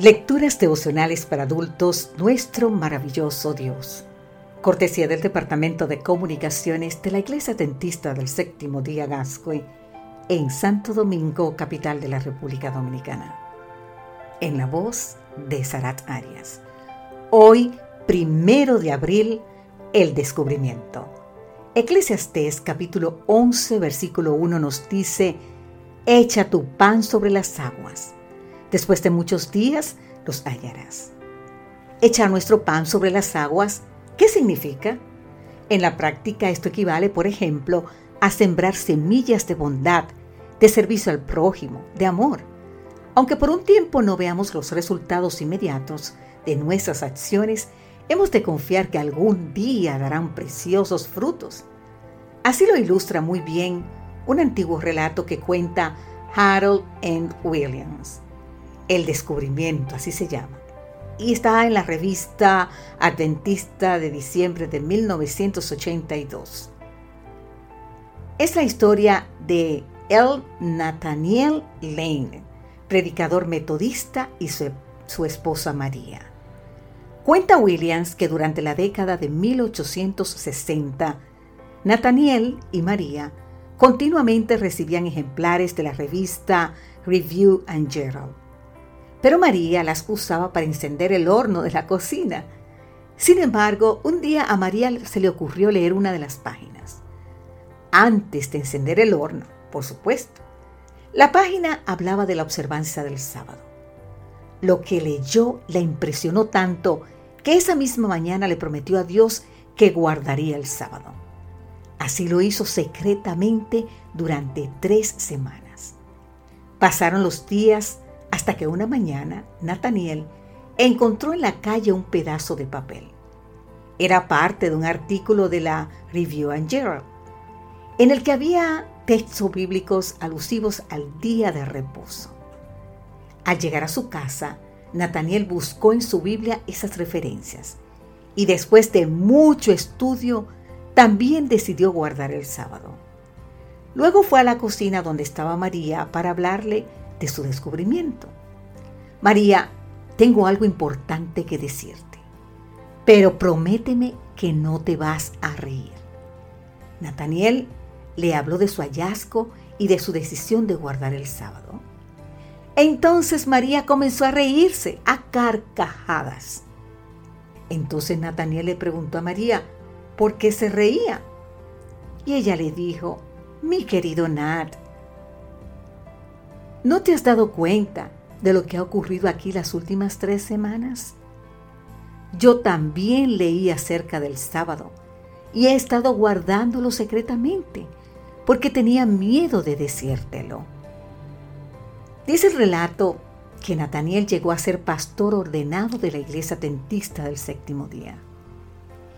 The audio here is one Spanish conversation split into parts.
Lecturas devocionales para adultos, nuestro maravilloso Dios. Cortesía del Departamento de Comunicaciones de la Iglesia Dentista del Séptimo Día Gascue en Santo Domingo, capital de la República Dominicana. En la voz de Sarat Arias. Hoy, primero de abril, el descubrimiento. Eclesiastés capítulo 11, versículo 1 nos dice, Echa tu pan sobre las aguas Después de muchos días los hallarás. Echar nuestro pan sobre las aguas, ¿qué significa? En la práctica esto equivale, por ejemplo, a sembrar semillas de bondad, de servicio al prójimo, de amor. Aunque por un tiempo no veamos los resultados inmediatos de nuestras acciones, hemos de confiar que algún día darán preciosos frutos. Así lo ilustra muy bien un antiguo relato que cuenta Harold N. Williams. El descubrimiento, así se llama. Y está en la revista Adventista de diciembre de 1982. Es la historia de L. Nathaniel Lane, predicador metodista y su, su esposa María. Cuenta Williams que durante la década de 1860, Nathaniel y María continuamente recibían ejemplares de la revista Review and Journal pero María las usaba para encender el horno de la cocina. Sin embargo, un día a María se le ocurrió leer una de las páginas. Antes de encender el horno, por supuesto. La página hablaba de la observancia del sábado. Lo que leyó la impresionó tanto que esa misma mañana le prometió a Dios que guardaría el sábado. Así lo hizo secretamente durante tres semanas. Pasaron los días hasta que una mañana Nathaniel encontró en la calle un pedazo de papel. Era parte de un artículo de la Review and Journal, en el que había textos bíblicos alusivos al día de reposo. Al llegar a su casa, Nathaniel buscó en su Biblia esas referencias y después de mucho estudio también decidió guardar el sábado. Luego fue a la cocina donde estaba María para hablarle de su descubrimiento. María, tengo algo importante que decirte, pero prométeme que no te vas a reír. Nathaniel le habló de su hallazgo y de su decisión de guardar el sábado. Entonces María comenzó a reírse a carcajadas. Entonces Nathaniel le preguntó a María por qué se reía. Y ella le dijo, mi querido Nat, ¿No te has dado cuenta de lo que ha ocurrido aquí las últimas tres semanas? Yo también leí acerca del sábado y he estado guardándolo secretamente porque tenía miedo de decírtelo. Dice el relato que Nataniel llegó a ser pastor ordenado de la iglesia tentista del séptimo día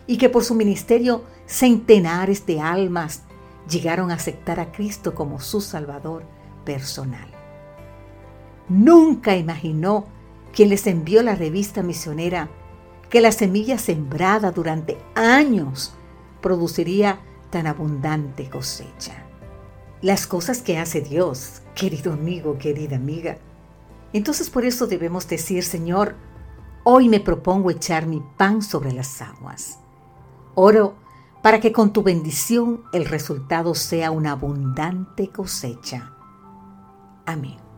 y que por su ministerio centenares de almas llegaron a aceptar a Cristo como su Salvador personal. Nunca imaginó quien les envió la revista misionera que la semilla sembrada durante años produciría tan abundante cosecha. Las cosas que hace Dios, querido amigo, querida amiga. Entonces por eso debemos decir, Señor, hoy me propongo echar mi pan sobre las aguas. Oro para que con tu bendición el resultado sea una abundante cosecha. Amén.